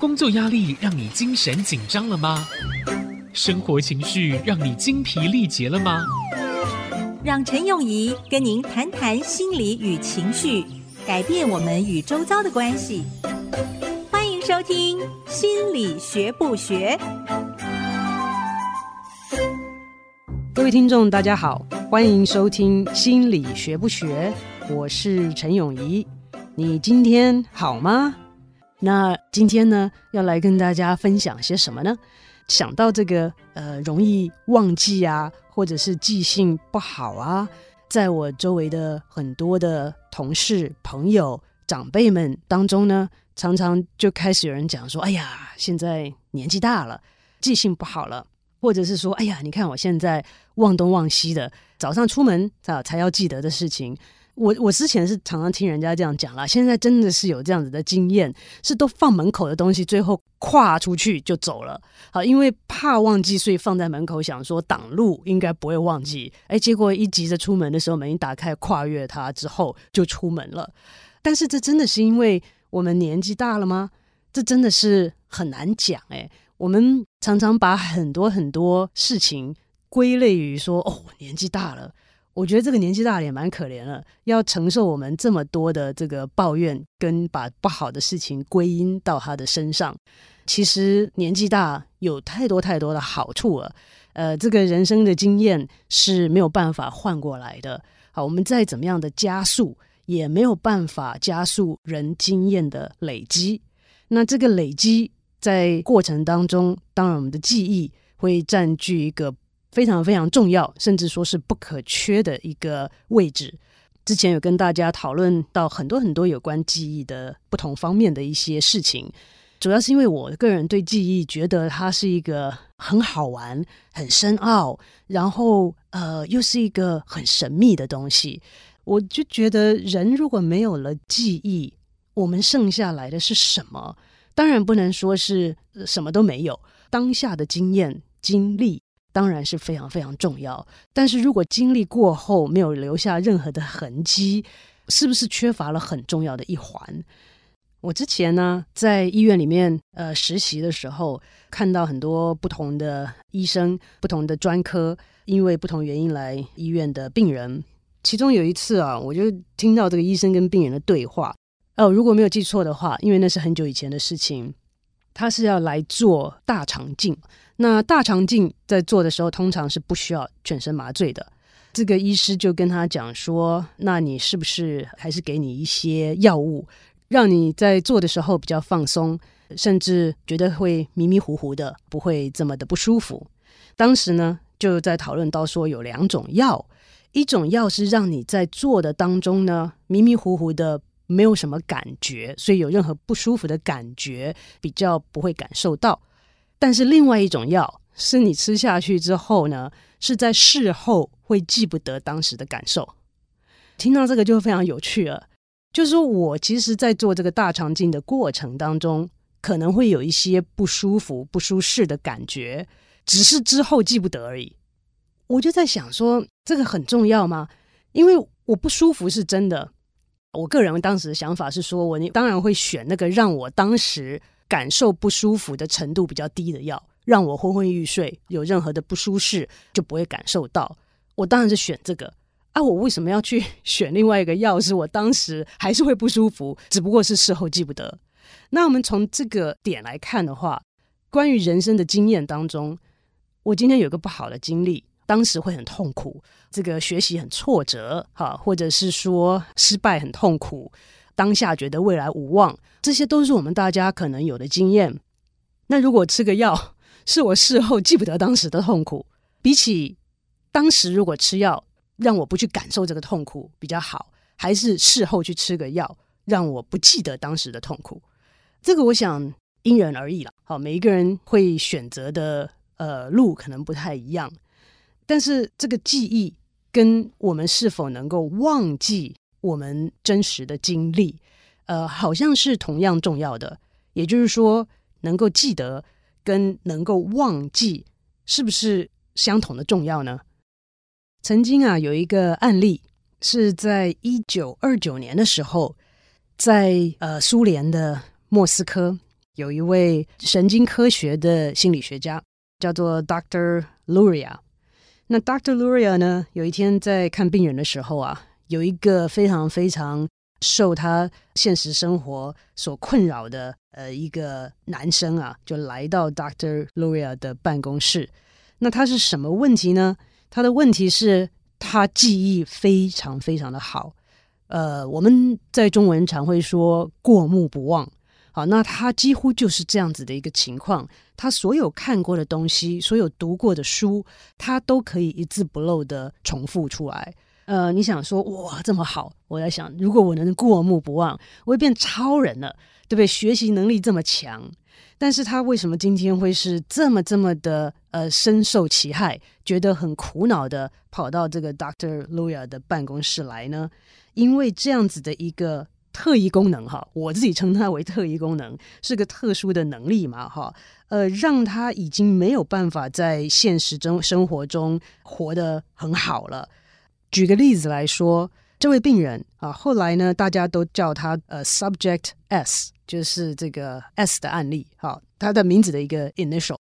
工作压力让你精神紧张了吗？生活情绪让你精疲力竭了吗？让陈永仪跟您谈谈心理与情绪，改变我们与周遭的关系。欢迎收听《心理学不学》。各位听众，大家好，欢迎收听《心理学不学》，我是陈永仪。你今天好吗？那今天呢，要来跟大家分享些什么呢？想到这个，呃，容易忘记啊，或者是记性不好啊，在我周围的很多的同事、朋友、长辈们当中呢，常常就开始有人讲说：“哎呀，现在年纪大了，记性不好了。”或者是说：“哎呀，你看我现在忘东忘西的，早上出门啊才要记得的事情。”我我之前是常常听人家这样讲啦，现在真的是有这样子的经验，是都放门口的东西，最后跨出去就走了。好，因为怕忘记，所以放在门口，想说挡路应该不会忘记。哎，结果一急着出门的时候，门一打开，跨越它之后就出门了。但是这真的是因为我们年纪大了吗？这真的是很难讲哎。我们常常把很多很多事情归类于说，哦，年纪大了。我觉得这个年纪大了也蛮可怜了，要承受我们这么多的这个抱怨，跟把不好的事情归因到他的身上。其实年纪大有太多太多的好处了，呃，这个人生的经验是没有办法换过来的。好，我们再怎么样的加速，也没有办法加速人经验的累积。那这个累积在过程当中，当然我们的记忆会占据一个。非常非常重要，甚至说是不可缺的一个位置。之前有跟大家讨论到很多很多有关记忆的不同方面的一些事情，主要是因为我个人对记忆觉得它是一个很好玩、很深奥，然后呃又是一个很神秘的东西。我就觉得人如果没有了记忆，我们剩下来的是什么？当然不能说是什么都没有，当下的经验、经历。当然是非常非常重要，但是如果经历过后没有留下任何的痕迹，是不是缺乏了很重要的一环？我之前呢，在医院里面呃实习的时候，看到很多不同的医生、不同的专科，因为不同原因来医院的病人。其中有一次啊，我就听到这个医生跟病人的对话。哦，如果没有记错的话，因为那是很久以前的事情，他是要来做大肠镜。那大肠镜在做的时候，通常是不需要全身麻醉的。这个医师就跟他讲说：“那你是不是还是给你一些药物，让你在做的时候比较放松，甚至觉得会迷迷糊糊的，不会这么的不舒服？”当时呢，就在讨论到说有两种药，一种药是让你在做的当中呢迷迷糊糊的，没有什么感觉，所以有任何不舒服的感觉比较不会感受到。但是另外一种药是你吃下去之后呢，是在事后会记不得当时的感受。听到这个就非常有趣了，就是说我其实，在做这个大肠镜的过程当中，可能会有一些不舒服、不舒适的感觉，只是之后记不得而已。我就在想说，这个很重要吗？因为我不舒服是真的。我个人当时的想法是说，我当然会选那个让我当时。感受不舒服的程度比较低的药，让我昏昏欲睡，有任何的不舒适就不会感受到。我当然是选这个啊！我为什么要去 选另外一个药？是我当时还是会不舒服，只不过是事后记不得。那我们从这个点来看的话，关于人生的经验当中，我今天有个不好的经历，当时会很痛苦，这个学习很挫折，哈，或者是说失败很痛苦。当下觉得未来无望，这些都是我们大家可能有的经验。那如果吃个药，是我事后记不得当时的痛苦，比起当时如果吃药让我不去感受这个痛苦比较好，还是事后去吃个药让我不记得当时的痛苦？这个我想因人而异了。好，每一个人会选择的呃路可能不太一样，但是这个记忆跟我们是否能够忘记。我们真实的经历，呃，好像是同样重要的。也就是说，能够记得跟能够忘记，是不是相同的重要呢？曾经啊，有一个案例是在一九二九年的时候，在呃苏联的莫斯科有一位神经科学的心理学家，叫做 Dr. Luria。那 Dr. Luria 呢，有一天在看病人的时候啊，有一个非常非常受他现实生活所困扰的呃一个男生啊，就来到 Doctor Luria 的办公室。那他是什么问题呢？他的问题是，他记忆非常非常的好。呃，我们在中文常会说过目不忘。好，那他几乎就是这样子的一个情况。他所有看过的东西，所有读过的书，他都可以一字不漏的重复出来。呃，你想说哇，这么好？我在想，如果我能过目不忘，我会变超人了，对不对？学习能力这么强，但是他为什么今天会是这么这么的呃深受其害，觉得很苦恼的跑到这个 Doctor Luya 的办公室来呢？因为这样子的一个。特异功能哈，我自己称它为特异功能，是个特殊的能力嘛哈，呃，让他已经没有办法在现实中生活中活得很好了。举个例子来说，这位病人啊，后来呢，大家都叫他呃，Subject S，就是这个 S 的案例哈，他的名字的一个 initial。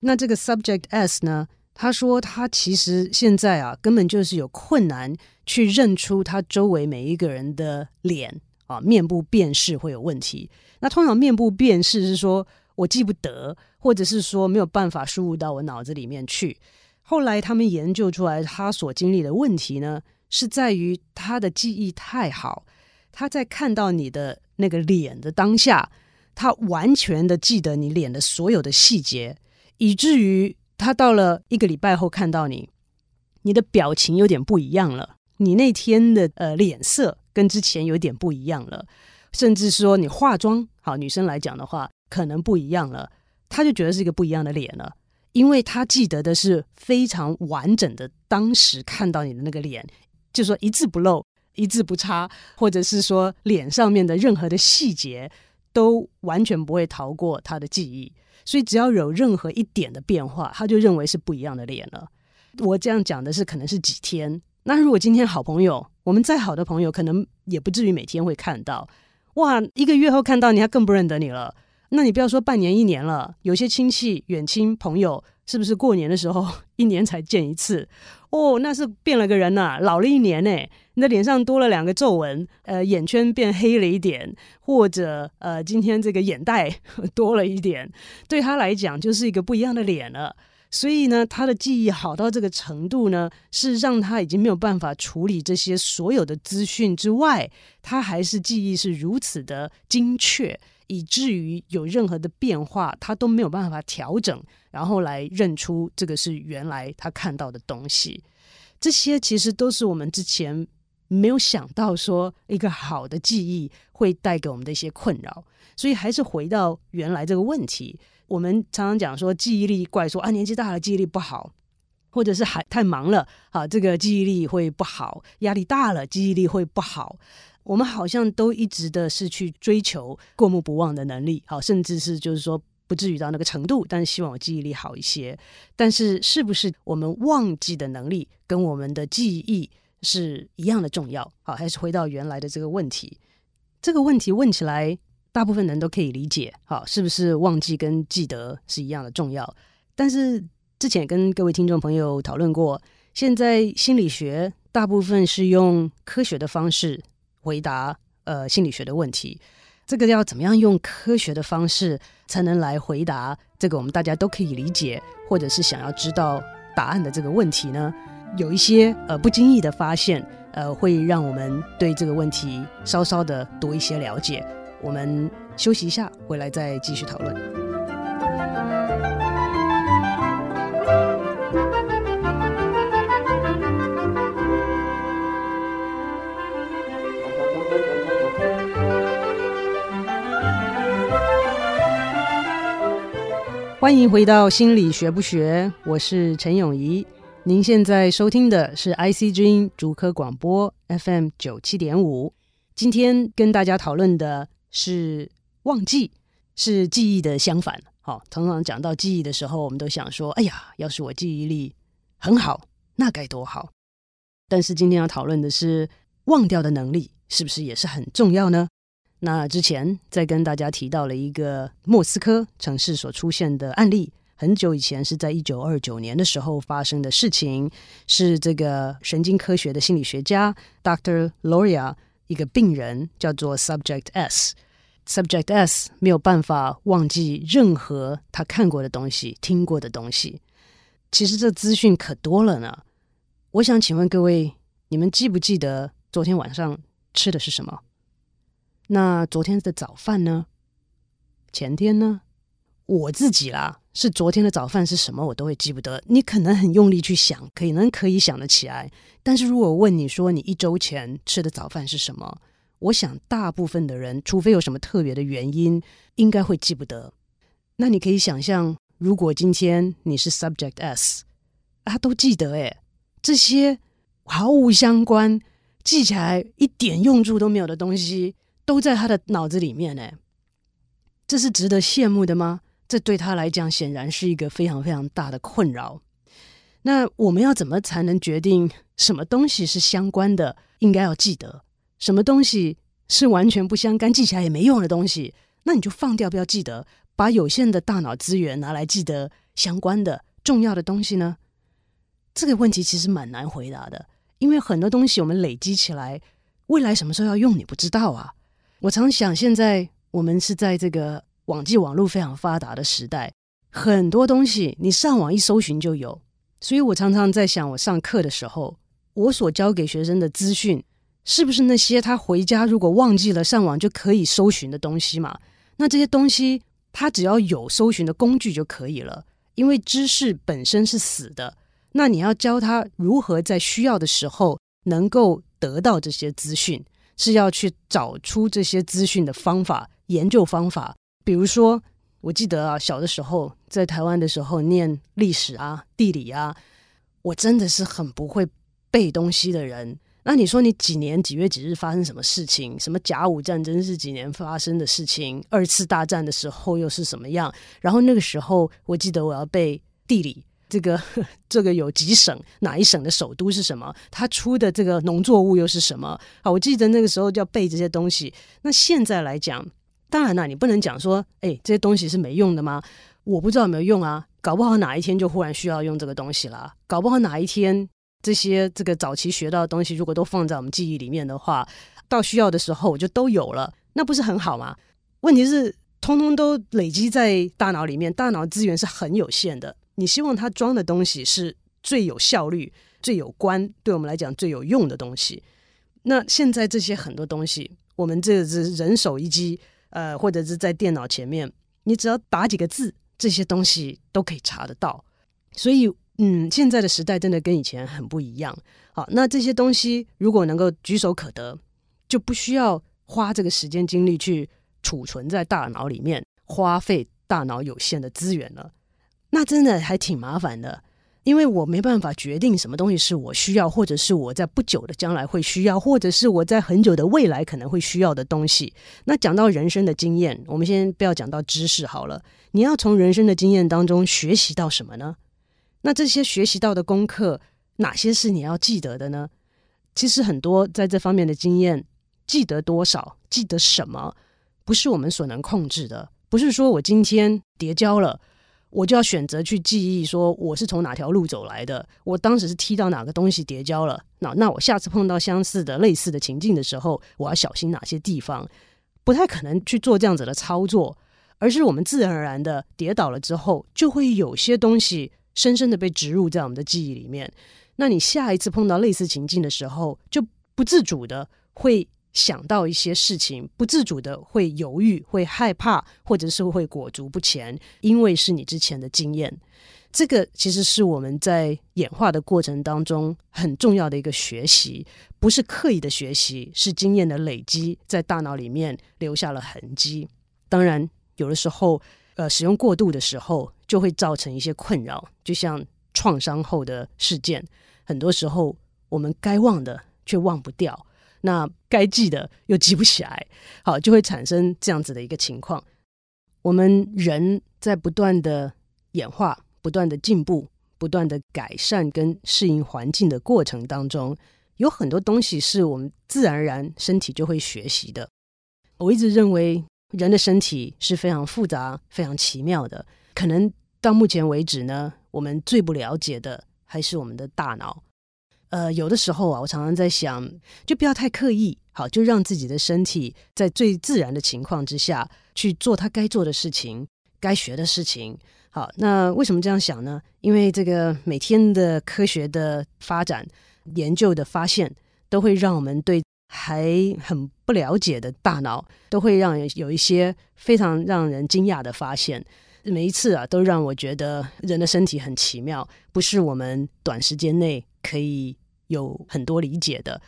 那这个 Subject S 呢，他说他其实现在啊，根本就是有困难去认出他周围每一个人的脸。啊，面部辨识会有问题。那通常面部辨识是说我记不得，或者是说没有办法输入到我脑子里面去。后来他们研究出来，他所经历的问题呢，是在于他的记忆太好，他在看到你的那个脸的当下，他完全的记得你脸的所有的细节，以至于他到了一个礼拜后看到你，你的表情有点不一样了，你那天的呃脸色。跟之前有点不一样了，甚至说你化妆，好，女生来讲的话，可能不一样了，他就觉得是一个不一样的脸了，因为他记得的是非常完整的当时看到你的那个脸，就说一字不漏，一字不差，或者是说脸上面的任何的细节都完全不会逃过他的记忆，所以只要有任何一点的变化，他就认为是不一样的脸了。我这样讲的是可能是几天。那如果今天好朋友，我们再好的朋友，可能也不至于每天会看到。哇，一个月后看到你，他更不认得你了。那你不要说半年、一年了，有些亲戚、远亲朋友，是不是过年的时候 一年才见一次？哦，那是变了个人呐、老了一年呢。你的脸上多了两个皱纹，呃，眼圈变黑了一点，或者呃，今天这个眼袋 多了一点，对他来讲就是一个不一样的脸了。所以呢，他的记忆好到这个程度呢，是让他已经没有办法处理这些所有的资讯之外，他还是记忆是如此的精确，以至于有任何的变化，他都没有办法调整，然后来认出这个是原来他看到的东西。这些其实都是我们之前没有想到说一个好的记忆会带给我们的一些困扰。所以还是回到原来这个问题。我们常常讲说记忆力怪，说啊年纪大了记忆力不好，或者是还太忙了啊，这个记忆力会不好；压力大了记忆力会不好。我们好像都一直的是去追求过目不忘的能力，好，甚至是就是说不至于到那个程度，但是希望我记忆力好一些。但是是不是我们忘记的能力跟我们的记忆是一样的重要？好，还是回到原来的这个问题？这个问题问起来。大部分人都可以理解，好，是不是忘记跟记得是一样的重要？但是之前跟各位听众朋友讨论过，现在心理学大部分是用科学的方式回答呃心理学的问题。这个要怎么样用科学的方式才能来回答这个我们大家都可以理解，或者是想要知道答案的这个问题呢？有一些呃不经意的发现，呃，会让我们对这个问题稍稍的多一些了解。我们休息一下，回来再继续讨论。欢迎回到心理学不学，我是陈永仪。您现在收听的是 IC 之音竹科广播 FM 九七点五。今天跟大家讨论的。是忘记，是记忆的相反。好，通常讲到记忆的时候，我们都想说：“哎呀，要是我记忆力很好，那该多好。”但是今天要讨论的是忘掉的能力，是不是也是很重要呢？那之前再跟大家提到了一个莫斯科城市所出现的案例，很久以前是在一九二九年的时候发生的事情，是这个神经科学的心理学家 Doctor Loria 一个病人叫做 Subject S，Subject S 没有办法忘记任何他看过的东西、听过的东西。其实这资讯可多了呢。我想请问各位，你们记不记得昨天晚上吃的是什么？那昨天的早饭呢？前天呢？我自己啦，是昨天的早饭是什么，我都会记不得。你可能很用力去想，可能可以想得起来。但是如果问你说你一周前吃的早饭是什么，我想大部分的人，除非有什么特别的原因，应该会记不得。那你可以想象，如果今天你是 Subject S，他都记得诶，这些毫无相关、记起来一点用处都没有的东西。都在他的脑子里面呢，这是值得羡慕的吗？这对他来讲显然是一个非常非常大的困扰。那我们要怎么才能决定什么东西是相关的，应该要记得；什么东西是完全不相干、记起来也没用的东西，那你就放掉，不要记得，把有限的大脑资源拿来记得相关的、重要的东西呢？这个问题其实蛮难回答的，因为很多东西我们累积起来，未来什么时候要用，你不知道啊。我常想，现在我们是在这个网际网络非常发达的时代，很多东西你上网一搜寻就有。所以我常常在想，我上课的时候，我所教给学生的资讯，是不是那些他回家如果忘记了上网就可以搜寻的东西嘛？那这些东西他只要有搜寻的工具就可以了，因为知识本身是死的。那你要教他如何在需要的时候能够得到这些资讯。是要去找出这些资讯的方法，研究方法。比如说，我记得啊，小的时候在台湾的时候念历史啊、地理啊，我真的是很不会背东西的人。那你说你几年几月几日发生什么事情？什么甲午战争是几年发生的事情？二次大战的时候又是什么样？然后那个时候，我记得我要背地理。这个 这个有几省？哪一省的首都是什么？它出的这个农作物又是什么？啊，我记得那个时候就要背这些东西。那现在来讲，当然了，你不能讲说，哎，这些东西是没用的吗？我不知道有没有用啊，搞不好哪一天就忽然需要用这个东西了。搞不好哪一天这些这个早期学到的东西，如果都放在我们记忆里面的话，到需要的时候我就都有了，那不是很好吗？问题是，通通都累积在大脑里面，大脑资源是很有限的。你希望它装的东西是最有效率、最有关，对我们来讲最有用的东西。那现在这些很多东西，我们这是人手一机，呃，或者是在电脑前面，你只要打几个字，这些东西都可以查得到。所以，嗯，现在的时代真的跟以前很不一样。好，那这些东西如果能够举手可得，就不需要花这个时间精力去储存在大脑里面，花费大脑有限的资源了。那真的还挺麻烦的，因为我没办法决定什么东西是我需要，或者是我在不久的将来会需要，或者是我在很久的未来可能会需要的东西。那讲到人生的经验，我们先不要讲到知识好了。你要从人生的经验当中学习到什么呢？那这些学习到的功课，哪些是你要记得的呢？其实很多在这方面的经验，记得多少，记得什么，不是我们所能控制的。不是说我今天叠交了。我就要选择去记忆，说我是从哪条路走来的，我当时是踢到哪个东西跌跤了。那那我下次碰到相似的、类似的情境的时候，我要小心哪些地方？不太可能去做这样子的操作，而是我们自然而然的跌倒了之后，就会有些东西深深的被植入在我们的记忆里面。那你下一次碰到类似情境的时候，就不自主的会。想到一些事情，不自主的会犹豫、会害怕，或者是会裹足不前，因为是你之前的经验。这个其实是我们在演化的过程当中很重要的一个学习，不是刻意的学习，是经验的累积，在大脑里面留下了痕迹。当然，有的时候，呃，使用过度的时候，就会造成一些困扰，就像创伤后的事件，很多时候我们该忘的却忘不掉。那该记的又记不起来，好，就会产生这样子的一个情况。我们人在不断的演化、不断的进步、不断的改善跟适应环境的过程当中，有很多东西是我们自然而然身体就会学习的。我一直认为人的身体是非常复杂、非常奇妙的。可能到目前为止呢，我们最不了解的还是我们的大脑。呃，有的时候啊，我常常在想，就不要太刻意，好，就让自己的身体在最自然的情况之下去做他该做的事情、该学的事情。好，那为什么这样想呢？因为这个每天的科学的发展、研究的发现，都会让我们对还很不了解的大脑，都会让人有一些非常让人惊讶的发现。每一次啊，都让我觉得人的身体很奇妙，不是我们短时间内可以有很多理解的。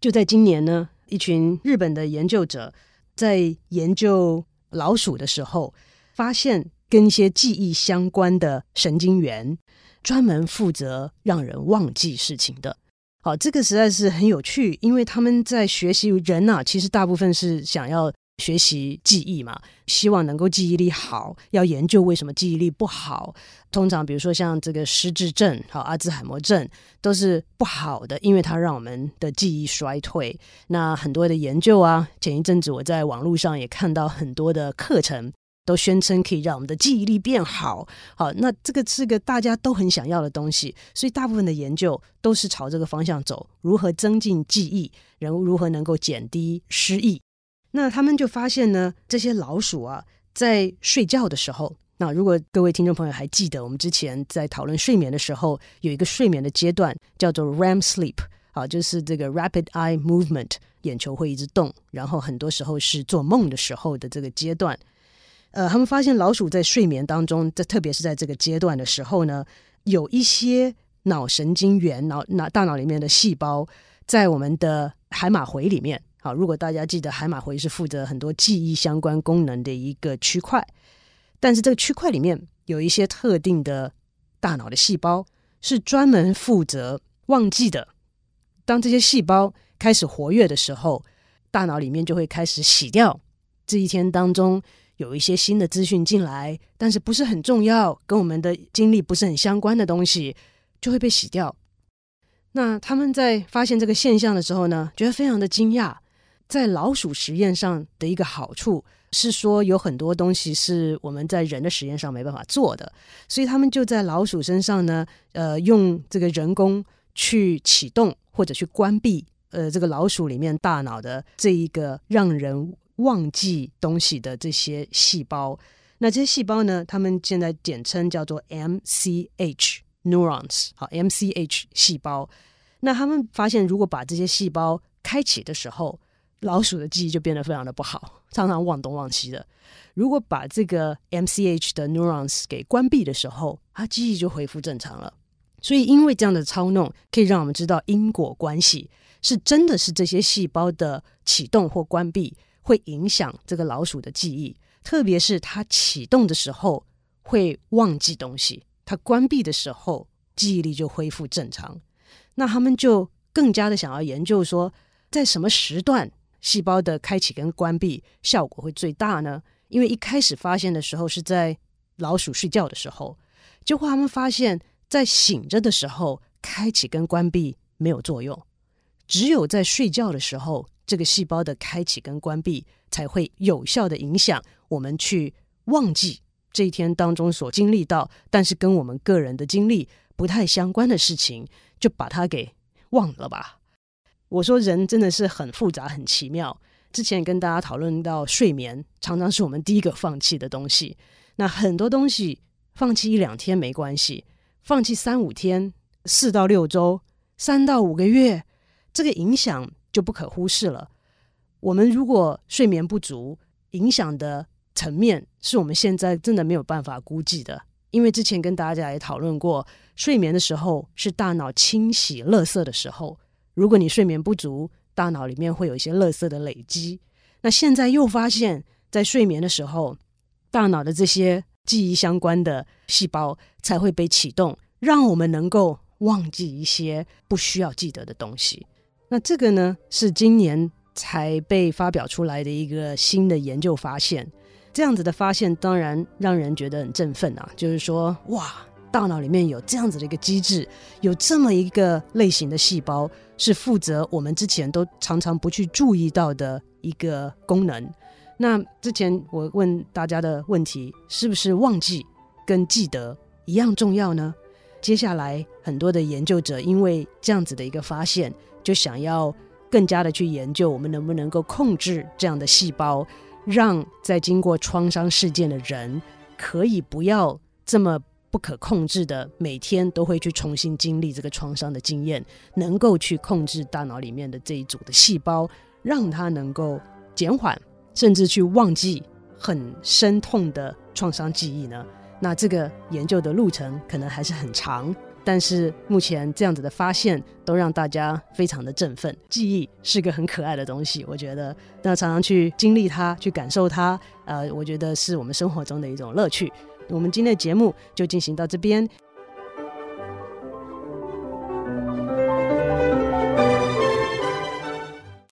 就在今年呢，一群日本的研究者在研究老鼠的时候，发现。跟一些记忆相关的神经元，专门负责让人忘记事情的。好，这个实在是很有趣，因为他们在学习人啊，其实大部分是想要学习记忆嘛，希望能够记忆力好，要研究为什么记忆力不好。通常，比如说像这个失智症、好阿兹海默症，都是不好的，因为它让我们的记忆衰退。那很多的研究啊，前一阵子我在网络上也看到很多的课程。都宣称可以让我们的记忆力变好，好，那这个是个大家都很想要的东西，所以大部分的研究都是朝这个方向走，如何增进记忆，人如何能够减低失忆。那他们就发现呢，这些老鼠啊，在睡觉的时候，那如果各位听众朋友还记得，我们之前在讨论睡眠的时候，有一个睡眠的阶段叫做 REM sleep，啊，就是这个 rapid eye movement，眼球会一直动，然后很多时候是做梦的时候的这个阶段。呃，他们发现老鼠在睡眠当中，这特别是在这个阶段的时候呢，有一些脑神经元、脑脑大脑里面的细胞，在我们的海马回里面。好，如果大家记得，海马回是负责很多记忆相关功能的一个区块，但是这个区块里面有一些特定的大脑的细胞，是专门负责忘记的。当这些细胞开始活跃的时候，大脑里面就会开始洗掉这一天当中。有一些新的资讯进来，但是不是很重要，跟我们的经历不是很相关的东西，就会被洗掉。那他们在发现这个现象的时候呢，觉得非常的惊讶。在老鼠实验上的一个好处是说，有很多东西是我们在人的实验上没办法做的，所以他们就在老鼠身上呢，呃，用这个人工去启动或者去关闭，呃，这个老鼠里面大脑的这一个让人。忘记东西的这些细胞，那这些细胞呢？他们现在简称叫做 MCH neurons，好，MCH 细胞。那他们发现，如果把这些细胞开启的时候，老鼠的记忆就变得非常的不好，常常忘东忘西的。如果把这个 MCH 的 neurons 给关闭的时候，它记忆就恢复正常了。所以，因为这样的操弄，可以让我们知道因果关系是真的是这些细胞的启动或关闭。会影响这个老鼠的记忆，特别是它启动的时候会忘记东西，它关闭的时候记忆力就恢复正常。那他们就更加的想要研究说，在什么时段细胞的开启跟关闭效果会最大呢？因为一开始发现的时候是在老鼠睡觉的时候，结果他们发现，在醒着的时候开启跟关闭没有作用，只有在睡觉的时候。这个细胞的开启跟关闭才会有效的影响我们去忘记这一天当中所经历到，但是跟我们个人的经历不太相关的事情，就把它给忘了吧。我说人真的是很复杂、很奇妙。之前跟大家讨论到，睡眠常常是我们第一个放弃的东西。那很多东西放弃一两天没关系，放弃三五天、四到六周、三到五个月，这个影响。就不可忽视了。我们如果睡眠不足，影响的层面是我们现在真的没有办法估计的。因为之前跟大家也讨论过，睡眠的时候是大脑清洗垃圾的时候。如果你睡眠不足，大脑里面会有一些垃圾的累积。那现在又发现，在睡眠的时候，大脑的这些记忆相关的细胞才会被启动，让我们能够忘记一些不需要记得的东西。那这个呢，是今年才被发表出来的一个新的研究发现。这样子的发现当然让人觉得很振奋啊！就是说，哇，大脑里面有这样子的一个机制，有这么一个类型的细胞，是负责我们之前都常常不去注意到的一个功能。那之前我问大家的问题，是不是忘记跟记得一样重要呢？接下来很多的研究者因为这样子的一个发现，就想要更加的去研究我们能不能够控制这样的细胞，让在经过创伤事件的人可以不要这么不可控制的每天都会去重新经历这个创伤的经验，能够去控制大脑里面的这一组的细胞，让它能够减缓，甚至去忘记很深痛的创伤记忆呢？那这个研究的路程可能还是很长，但是目前这样子的发现都让大家非常的振奋。记忆是个很可爱的东西，我觉得那常常去经历它，去感受它，呃，我觉得是我们生活中的一种乐趣。我们今天的节目就进行到这边，